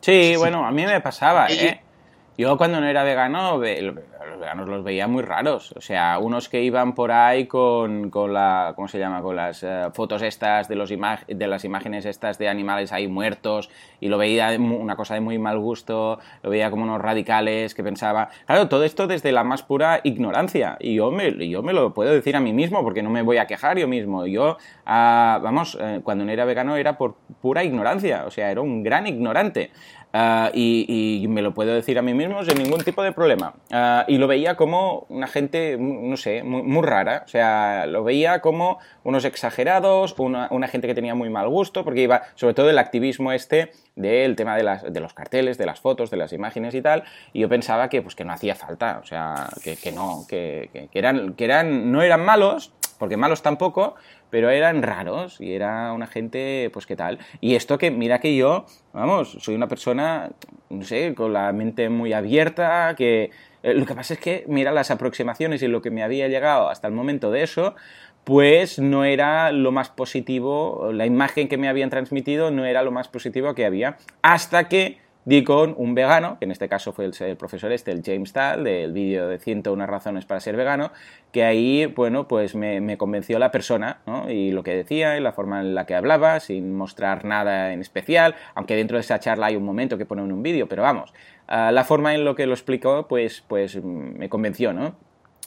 sí, bueno, a mí me pasaba, ¿eh? Yo cuando no era vegano, los veganos los veía muy raros. O sea, unos que iban por ahí con, con la, ¿cómo se llama? Con las eh, fotos estas de, los de las imágenes estas de animales ahí muertos y lo veía una cosa de muy mal gusto, lo veía como unos radicales que pensaba... Claro, todo esto desde la más pura ignorancia. Y yo me, yo me lo puedo decir a mí mismo porque no me voy a quejar yo mismo. Yo, ah, vamos, eh, cuando no era vegano era por pura ignorancia. O sea, era un gran ignorante. Ah, y, me lo puedo decir a mí mismo sin ningún tipo de problema. Ah, y lo veía como una gente, no sé, muy, rara. O sea, lo veía como unos exagerados, una, gente que tenía muy mal gusto, porque iba sobre todo el activismo este del tema de, las, de los carteles, de las fotos, de las imágenes y tal. Y yo pensaba que, pues, que no hacía falta, o sea, que, que no, que, que, eran, que eran, no eran malos, porque malos tampoco, pero eran raros y era una gente, pues qué tal. Y esto que, mira que yo, vamos, soy una persona, no sé, con la mente muy abierta, que eh, lo que pasa es que, mira, las aproximaciones y lo que me había llegado hasta el momento de eso, pues no era lo más positivo, la imagen que me habían transmitido no era lo más positivo que había, hasta que di con un vegano, que en este caso fue el, profesor este, el James Tal, del vídeo de 101 razones para ser vegano, que ahí, bueno, pues me, convenció la persona, ¿no? Y lo que decía, y la forma en la que hablaba, sin mostrar nada en especial, aunque dentro de esa charla hay un momento que pone en un vídeo, pero vamos, ah, la forma en lo que lo explicó, pues, pues me convenció, ¿no?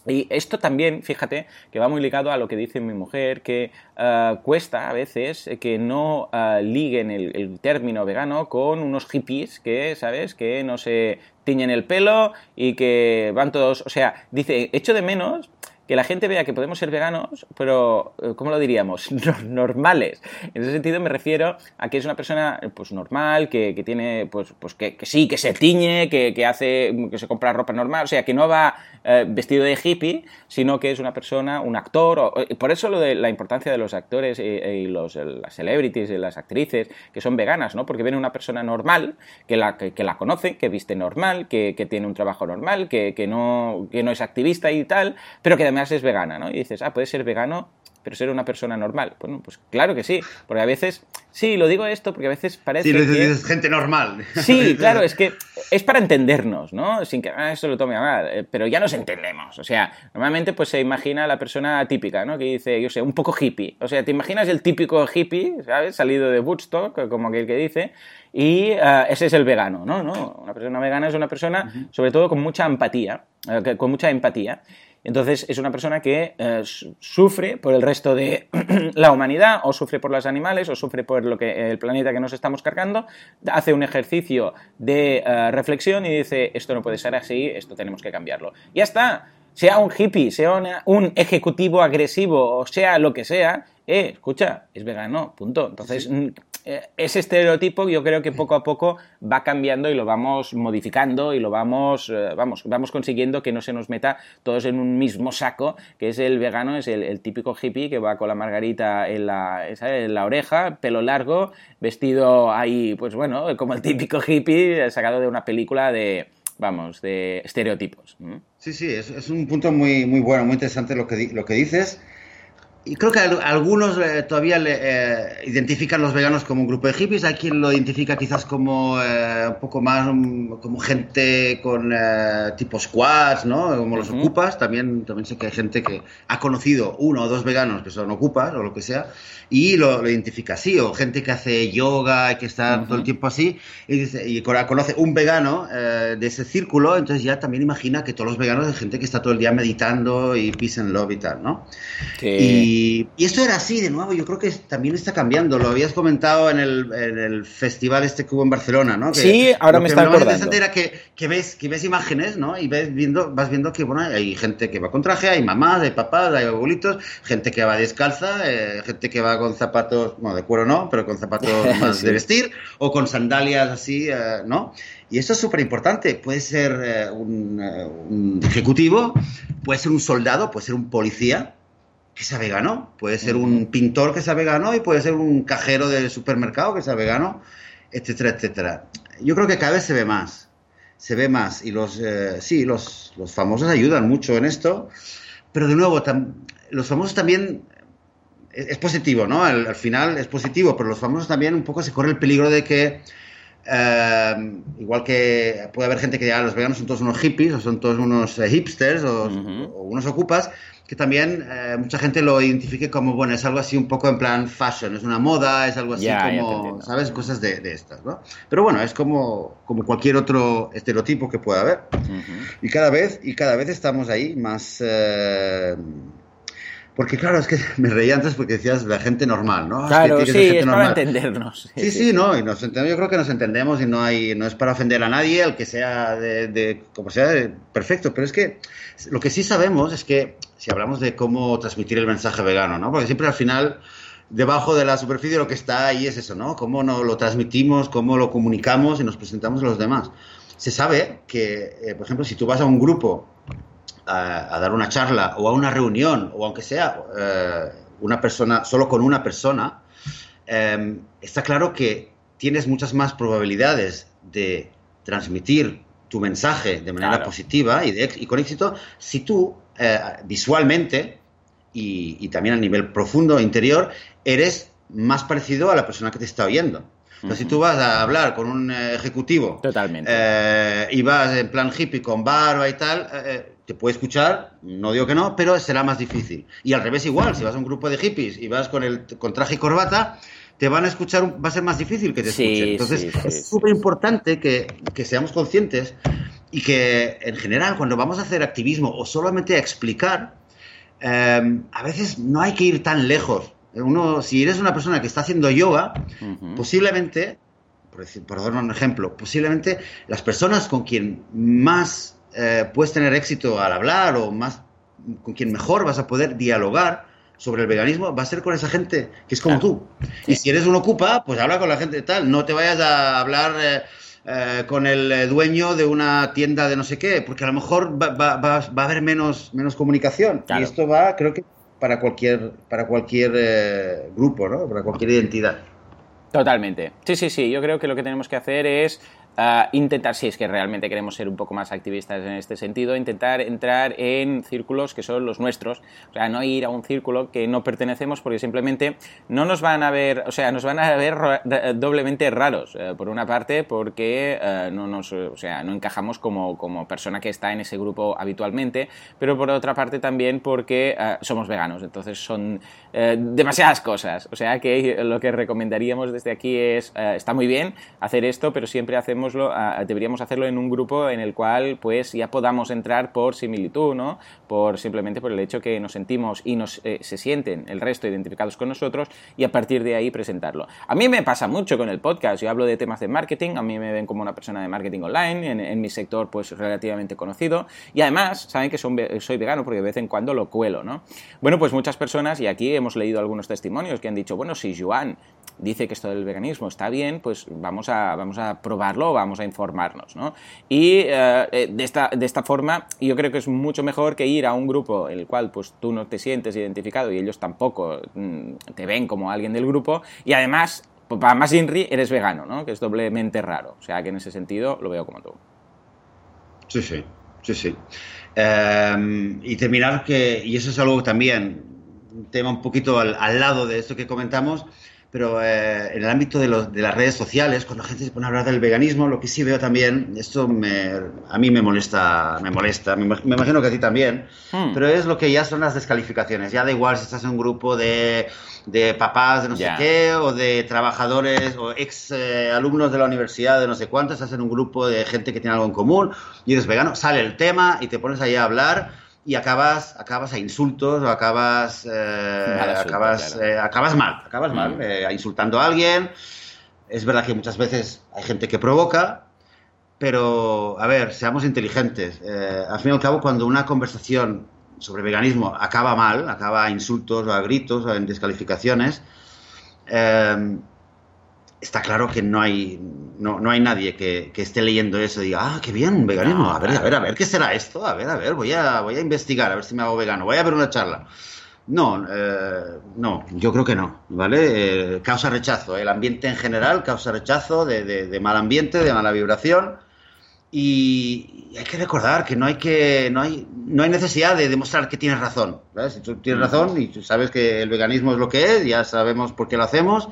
Y esto también, fíjate, que va muy ligado a lo que dice mi mujer, que eh, cuesta a veces que no uh, liguen el, el, término vegano con unos hippies que, ¿sabes?, que no se tiñen el pelo y que van todos, o sea, dice, echo de menos que la gente vea que podemos ser veganos, pero, eh, ¿cómo lo diríamos? Normales. En ese sentido me refiero a que es una persona pues normal, que, que tiene, pues, pues que, que, sí, que se tiñe, que, que, hace, que se compra ropa normal, o sea, que no va eh, vestido de hippie, sino que es una persona, un actor, o, por eso de la importancia de los actores y, los, las celebrities y las actrices que son veganas, ¿no? Porque ven una persona normal, que la, que, la conoce, que viste normal, que, tiene un trabajo normal, que, no, que no es activista y tal, pero que además es vegana, ¿no? Y dices, ah, puedes ser vegano, pero ser una persona normal. Bueno, pues claro que sí, porque a veces, sí, lo digo esto porque a veces parece sí, que... gente normal. Sí, claro, es que es para entendernos, ¿no? Sin que ah, eso lo tome a mal, eh, pero ya nos entendemos. O sea, normalmente pues se imagina la persona típica, ¿no? Que dice, yo sé, un poco hippie. O sea, te imaginas el típico hippie, ¿sabes? Salido de Woodstock, como aquel que dice, y uh, ese es el vegano, ¿no? ¿no? Una persona vegana es una persona, sobre todo, con mucha empatía, uh, con mucha empatía. Entonces es una persona que eh, sufre por el resto de la humanidad, o sufre por los animales, o sufre por lo que el planeta que nos estamos cargando, hace un ejercicio de uh, reflexión y dice esto no puede ser así, esto tenemos que cambiarlo. Ya está. Sea un hippie, sea una, un ejecutivo agresivo, o sea lo que sea, eh, escucha, es vegano, punto. Entonces, sí. Eh, ese estereotipo yo creo que poco a poco va cambiando y lo vamos modificando y lo vamos, eh, vamos, vamos consiguiendo que no se nos meta todos en un mismo saco, que es el vegano, es el, típico hippie que va con la margarita en la, en la oreja, pelo largo, vestido ahí, pues bueno, como el típico hippie sacado de una película de, vamos, de estereotipos. Sí, sí, es, es un punto muy, muy bueno, muy interesante lo que, lo que dices. Y creo que algunos eh, todavía le, eh, identifican los veganos como un grupo de hippies, hay quien lo identifica quizás como eh, un poco más como gente con tipo squads, ¿no? Como los ocupas. También, también sé que hay gente que ha conocido uno o dos veganos que son ocupas o lo que sea y lo, identifica así, o gente que hace yoga y que está todo el tiempo así y, dice, y conoce un vegano de ese círculo, entonces ya también imagina que todos los veganos son gente que está todo el día meditando y peace and love y tal, ¿no? Y, y, esto era así, de nuevo, yo creo que también está cambiando. Lo habías comentado en el, en el festival este que hubo en Barcelona, ¿no? sí, ahora me está acordando. Lo interesante era que, que, ves, que ves imágenes, ¿no? Y ves viendo, vas viendo que, bueno, hay gente que va con traje, hay mamás, hay papás, hay abuelitos, gente que va descalza, eh, gente que va con zapatos, bueno, de cuero no, pero con zapatos más de vestir, o con sandalias así, eh, ¿no? Y esto es súper importante. Puede ser eh, un, un ejecutivo, puede ser un soldado, puede ser un policía, que sea vegano. Puede ser un pintor que sea vegano y puede ser un cajero del supermercado que sea vegano, etcétera, etcétera. Yo creo que cada vez se ve más. Se ve más. Y los, eh, sí, los, los, famosos ayudan mucho en esto. Pero de nuevo, los famosos también es, positivo, ¿no? Al, final es positivo, pero los famosos también un poco se corre el peligro de que, eh, igual que puede haber gente que diga, ah, los veganos son todos unos hippies, o son todos unos eh, hipsters, o, o, unos ocupas, que también eh, mucha gente lo identifique como, bueno, es algo así un poco en plan fashion, es una moda, es algo así como, ¿sabes? Cosas de, de, estas, ¿no? Pero bueno, es como, como cualquier otro estereotipo que pueda haber. Y cada vez, y cada vez estamos ahí más... Eh, porque claro, es que me reía antes porque decías la gente normal, ¿no? Claro, sí, es para entendernos. Sí, sí, no, y nos entendemos, yo creo que nos entendemos y no hay, no es para ofender a nadie, al que sea de, como sea, perfecto, pero es que lo que sí sabemos es que si hablamos de cómo transmitir el mensaje vegano, ¿no? Porque siempre al final debajo de la superficie lo que está ahí es eso, ¿no? Cómo no lo transmitimos, cómo lo comunicamos y nos presentamos a los demás. Se sabe que, eh, por ejemplo, si tú vas a un grupo a, dar una charla o a una reunión, o aunque sea eh, una persona, solo con una persona, em, está claro que tienes muchas más probabilidades de transmitir tu mensaje de manera positiva y, y, con éxito si tú eh, visualmente y, también a nivel profundo, interior, eres más parecido a la persona que te está oyendo. Si tú vas a hablar con un ejecutivo Totalmente. Eh, y vas en plan hippie con barba y tal, te puede escuchar, no digo que no, pero será más difícil. Y al revés igual, si vas a un grupo de hippies y vas con el con traje y corbata, te van a escuchar, va a ser más difícil que te escuchen. Entonces, es súper importante que, que, seamos conscientes y que, en general, cuando vamos a hacer activismo o solamente a explicar, em, a veces no hay que ir tan lejos. Uno, si eres una persona que está haciendo yoga, posiblemente, por, decir, por dar un ejemplo, posiblemente las personas con quien más eh, puedes tener éxito al hablar o más con quien mejor vas a poder dialogar sobre el veganismo va a ser con esa gente que es como tú. Y si eres un ocupa, pues habla con la gente tal. No te vayas a hablar eh, eh, con el dueño de una tienda de no sé qué, porque a lo mejor va, va, va, a haber menos, menos comunicación. Y esto va, creo que, para cualquier, para cualquier grupo, ¿no? Para cualquier identidad. Totalmente. Sí, sí, sí. Yo creo que lo que tenemos que hacer es intentar, si es que realmente queremos ser un poco más activistas en este sentido, intentar entrar en círculos que son los nuestros, o sea, no ir a un círculo que no pertenecemos porque simplemente no nos van a ver, o sea, nos van a ver doblemente raros, eh, por una parte porque eh, no nos, o sea, no encajamos como, como, persona que está en ese grupo habitualmente, pero por otra parte también porque eh, somos veganos, entonces son demasiadas cosas, o sea que lo que recomendaríamos desde aquí es, está muy bien hacer esto, pero siempre hacemos deberíamos hacerlo en un grupo en el cual pues ya podamos entrar por similitud, ¿no? Por simplemente por el hecho que nos sentimos y nos eh, se sienten el resto identificados con nosotros y a partir de ahí presentarlo. A mí me pasa mucho con el podcast, yo hablo de temas de marketing, a mí me ven como una persona de marketing online, en, mi sector pues relativamente conocido y además saben que soy vegano porque de vez en cuando lo cuelo, ¿no? Bueno, pues muchas personas, y aquí hemos leído algunos testimonios que han dicho, bueno, si Joan dice que esto del veganismo está bien, pues vamos a, vamos a probarlo, vamos a informarnos, ¿no? Y eh, eh, de, esta, de esta forma yo creo que es mucho mejor que ir a un grupo en el cual pues tú no te sientes identificado y ellos tampoco mm, te ven como alguien del grupo y además, pues, para más INRI, eres vegano, ¿no? Que es doblemente raro. O sea que en ese sentido lo veo como tú. Sí, sí, sí, sí. Em, y terminar que, y eso es algo también un tema un poquito al, al lado de esto que comentamos, pero eh, en el ámbito de, los, de, las redes sociales, cuando la gente se pone a hablar del veganismo, lo que sí veo también, esto me, a mí me molesta, me molesta, me, me, imagino que a ti también, hmm. pero es lo que ya son las descalificaciones. Ya da igual si estás en un grupo de, de papás de no yeah. sé qué, o de trabajadores, o ex eh, alumnos de la universidad de no sé cuánto, estás en un grupo de gente que tiene algo en común y eres vegano, sale el tema y te pones ahí a hablar y acabas, acabas a insultos o acabas, eh, acabas, claro. eh, acabas mal, acabas mm. mal, eh, insultando a alguien. Es verdad que muchas veces hay gente que provoca, pero a ver, seamos inteligentes. Eh, al fin y al cabo, cuando una conversación sobre veganismo acaba mal, acaba a insultos o a gritos o en descalificaciones, está claro que no hay, no, no hay nadie que, que, esté leyendo eso y diga, ah, qué bien, veganismo, a ver, a ver, a ver, ¿qué será esto? A ver, a ver, voy a, voy a investigar, a ver si me hago vegano, voy a ver una charla. No, eh, no, yo creo que no, ¿vale? Eh, causa rechazo, el ambiente en general causa rechazo de, de, de, mal ambiente, de mala vibración y hay que recordar que no hay que no hay no hay necesidad de demostrar que tienes razón. Si tú tienes razón y tú sabes que el veganismo es lo que es, ya sabemos por qué lo hacemos,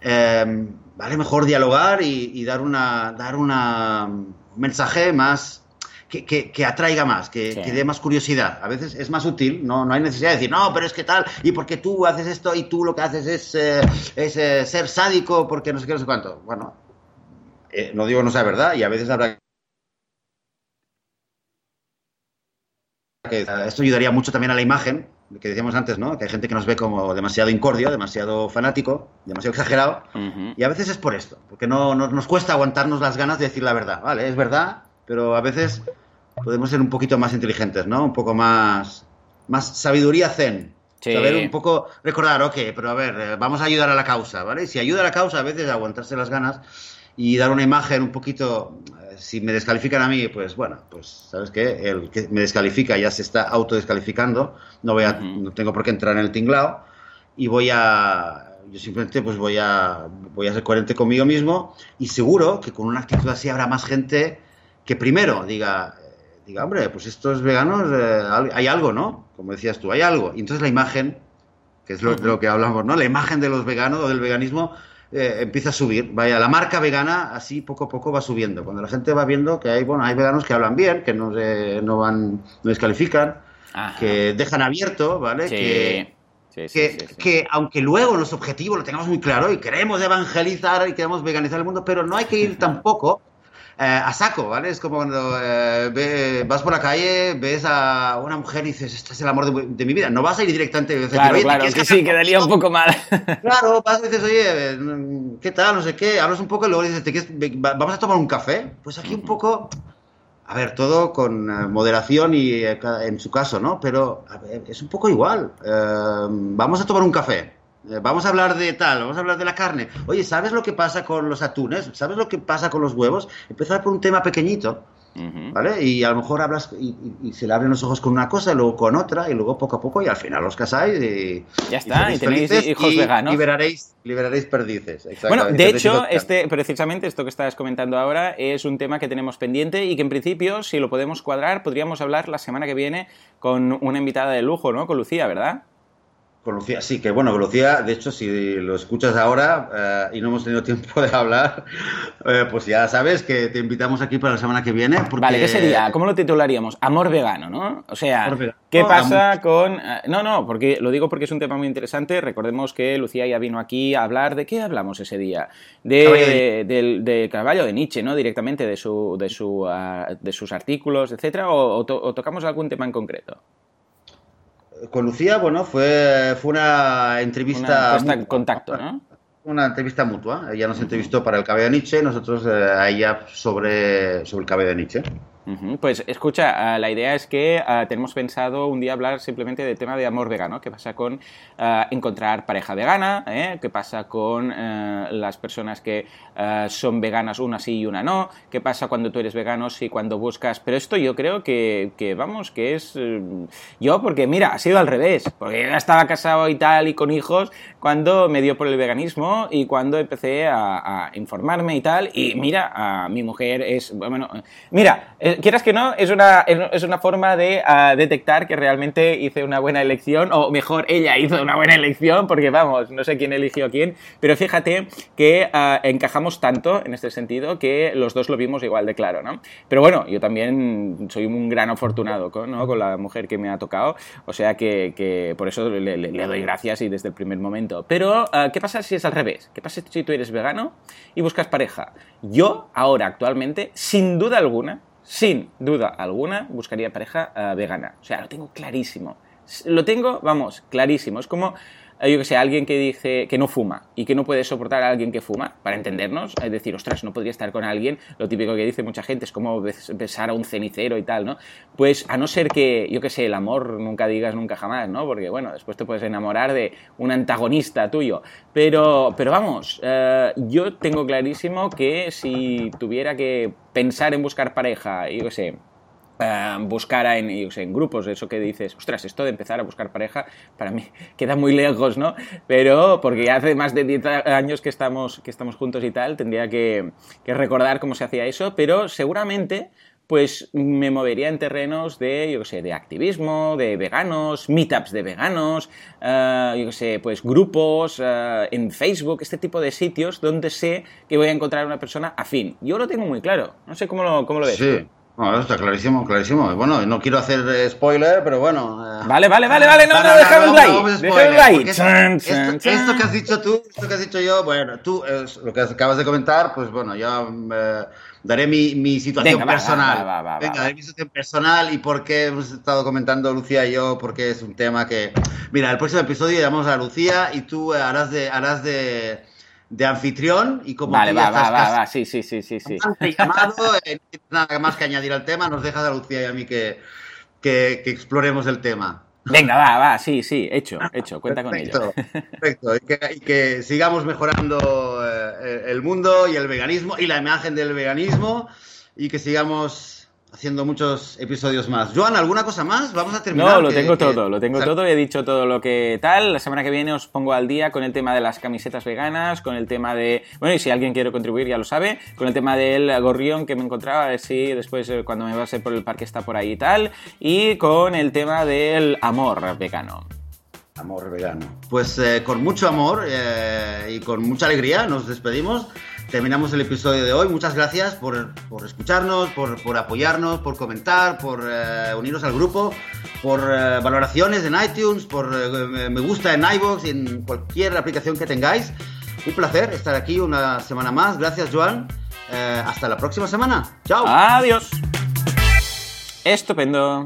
eh, vale mejor dialogar y, y, dar una dar una, un mensaje más que, que, que atraiga más, que, sí. que, dé más curiosidad. A veces es más útil, no, no hay necesidad de decir, no, pero es que tal, y porque tú haces esto y tú lo que haces es, eh, es eh, ser sádico porque no sé qué, no sé cuánto. Bueno, eh, no digo no sea verdad y a veces habrá que esto ayudaría mucho también a la imagen, que decíamos antes, ¿no? Que hay gente que nos ve como demasiado incordio, demasiado fanático, demasiado exagerado, uh -huh. y a veces es por esto, porque no, no, nos cuesta aguantarnos las ganas de decir la verdad, ¿vale? Es verdad, pero a veces podemos ser un poquito más inteligentes, ¿no? Un poco más, más sabiduría zen. Sí. Saber un poco, recordar, ok, pero a ver, eh, vamos a ayudar a la causa, ¿vale? Si ayuda a la causa, a veces aguantarse las ganas y dar una imagen un poquito si me descalifican a mí, pues bueno, pues sabes qué, el que me descalifica ya se está autodescalificando, no voy a, uh -huh. no tengo por qué entrar en el tinglao y voy a, yo simplemente pues voy a, voy a ser coherente conmigo mismo y seguro que con una actitud así habrá más gente que primero diga, diga, hombre, pues estos veganos eh, hay algo, ¿no? Como decías tú, hay algo. Y entonces la imagen, que es lo, de lo que hablamos, ¿no? La imagen de los veganos o del veganismo eh, empieza a subir. Vaya, la marca vegana así poco a poco va subiendo. Cuando la gente va viendo que hay, bueno, hay veganos que hablan bien, que no, se, no van, no descalifican, Ajá. que dejan abierto, ¿vale? Sí. Que, sí, que, sí, que, aunque luego los objetivos lo tengamos muy claro y queremos evangelizar y queremos veganizar el mundo, pero no hay que ir tampoco a saco, ¿vale? Es como cuando eh, ve, vas por la calle, ves a una mujer y dices, este es el amor de, de mi vida. No vas a ir directamente y decir, claro, oye, claro, que sí, quedaría un poco mal. claro, vas y dices, oye, ¿qué tal? No sé qué. Hablas un poco y luego dices, ¿te quieres, ¿vamos a tomar un café? Pues aquí un poco... A ver, todo con eh, moderación y eh, en su caso, ¿no? Pero ver, es un poco igual. Eh, vamos a tomar un café. Eh, vamos a hablar de tal, vamos a hablar de la carne. Oye, ¿sabes lo que pasa con los atunes? ¿Sabes lo que pasa con los huevos? Empezar por un tema pequeñito, uh -huh. ¿vale? Y a lo mejor hablas y, y, y, se le abren los ojos con una cosa, y luego con otra, y luego poco a poco, y al final los casáis y... Ya está, y, y tenéis hijos veganos. Liberaréis, liberaréis perdices. Bueno, de hecho, este, precisamente esto que estás comentando ahora es un tema que tenemos pendiente y que en principio, si lo podemos cuadrar, podríamos hablar la semana que viene con una invitada de lujo, ¿no? Con Lucía, ¿verdad? Con Lucía, sí, que bueno, Lucía, de hecho, si lo escuchas ahora eh, y no hemos tenido tiempo de hablar, eh, pues ya sabes que te invitamos aquí para la semana que viene. Porque... Vale, ¿qué sería? ¿Cómo lo titularíamos? Amor vegano, ¿no? O sea, ¿qué pasa amor... con...? Eh, no, no, porque lo digo porque es un tema muy interesante. Recordemos que Lucía ya vino aquí a hablar... ¿De qué hablamos ese día? De, de... del de caballo de Nietzsche, ¿no? Directamente de, su, de, su, uh, de sus artículos, etcétera, o, o, to o tocamos algún tema en concreto? Con Lucía, bueno, fue, fue una entrevista. Una en contacto, ¿no? Una entrevista mutua. Ella nos entrevistó para el cabello de Nietzsche, nosotros eh, a ella sobre, sobre el cabello de Nietzsche. Pues escucha, uh, la idea es que uh, tenemos pensado un día hablar simplemente del tema de amor vegano, qué pasa con uh, encontrar pareja vegana, ¿eh? qué pasa con las personas que son veganas una sí y una no, qué pasa cuando tú eres vegano y cuando buscas... Pero esto yo creo que, que vamos, que es... Eh, yo, porque mira, ha sido al revés, porque yo estaba casado y tal y con hijos cuando me dio por el veganismo y cuando empecé a, a informarme y tal, y mira, mi mujer es... Bueno, mira, quieras que no, es una, es una forma de ah, detectar que realmente hice una buena elección, o mejor, ella hizo una buena elección, porque vamos, no sé quién eligió a quién, pero fíjate que ah, encajamos tanto en este sentido que los dos lo vimos igual de claro, ¿no? Pero bueno, yo también soy un gran afortunado con, ¿no? con la mujer que me ha tocado, o sea que, por eso le, doy gracias y desde el primer momento. Pero, ah, ¿qué pasa si es al revés? ¿Qué pasa si tú eres vegano y buscas pareja? Yo, ahora, actualmente, sin duda alguna, sin duda alguna, buscaría pareja uh, vegana. O sea, lo tengo clarísimo. Lo tengo, vamos, clarísimo. Es como yo que sé, alguien que dice que no fuma y que no puede soportar a alguien que fuma, para entendernos, es decir, ostras, no podría estar con alguien, lo típico que dice mucha gente es como besar a un cenicero y tal, ¿no? Pues a no ser que, yo que sé, el amor nunca digas nunca jamás, ¿no? Porque bueno, después te puedes enamorar de un antagonista tuyo. Pero, pero vamos, eh, yo tengo clarísimo que si tuviera que pensar en buscar pareja, yo que sé, eh, buscar en, en grupos, eso que dices, ostras, esto de empezar a buscar pareja, para mí queda muy lejos, ¿no? Pero porque hace más de 10 años que estamos, que estamos juntos y tal, tendría que, recordar cómo se hacía eso, pero seguramente pues me movería en terrenos de, yo sé, de activismo, de veganos, meetups de veganos, uh, yo sé, pues grupos eh, en Facebook, este tipo de sitios donde sé que voy a encontrar una persona afín. Yo lo tengo muy claro, no sé cómo lo, cómo lo ves. Sí. No, está clarísimo, clarísimo. Bueno, no quiero hacer eh, spoiler, pero bueno. Eh. Vale, vale, vale, vale, no, no, déjame like. Esto, que has dicho tú, esto que has dicho yo, bueno, tú, lo que acabas de comentar, pues bueno, ya eh, daré mi, mi situación personal. Va, va, Venga, daré mi situación personal y por qué hemos estado comentando Lucía y yo, porque es un tema que. Mira, el próximo episodio llamamos a Lucía y tú harás de. Harás de de anfitrión y como vale, va, va, va, va, sí, sí, sí, sí, sí. llamado, eh, nada más que añadir al tema, nos dejas a Lucía y a mí que, que, exploremos el tema. Venga, va, va, sí, sí, hecho, hecho, cuenta con ello. Perfecto, y que, y que sigamos mejorando eh, el mundo y el veganismo y la imagen del veganismo y que sigamos haciendo muchos episodios más. Joan, ¿alguna cosa más? Vamos a terminar. No, lo tengo todo, lo tengo todo, he dicho todo lo que tal. La semana que viene os pongo al día con el tema de las camisetas veganas, con el tema de... Bueno, y si alguien quiere contribuir ya lo sabe, con el tema del gorrión que me encontraba, a ver si después eh, cuando me va a ser por el parque está por ahí y tal, y con el tema del amor vegano. Amor vegano. Pues eh, con mucho amor eh, y con mucha alegría nos despedimos terminamos el episodio de hoy. Muchas gracias por, por escucharnos, por, por, apoyarnos, por comentar, por uh, unirnos al grupo, por uh, valoraciones en iTunes, por uh, me gusta en iVoox y en cualquier aplicación que tengáis. Un placer estar aquí una semana más. Gracias, Joan. hasta la próxima semana. Chao. Adiós. Estupendo.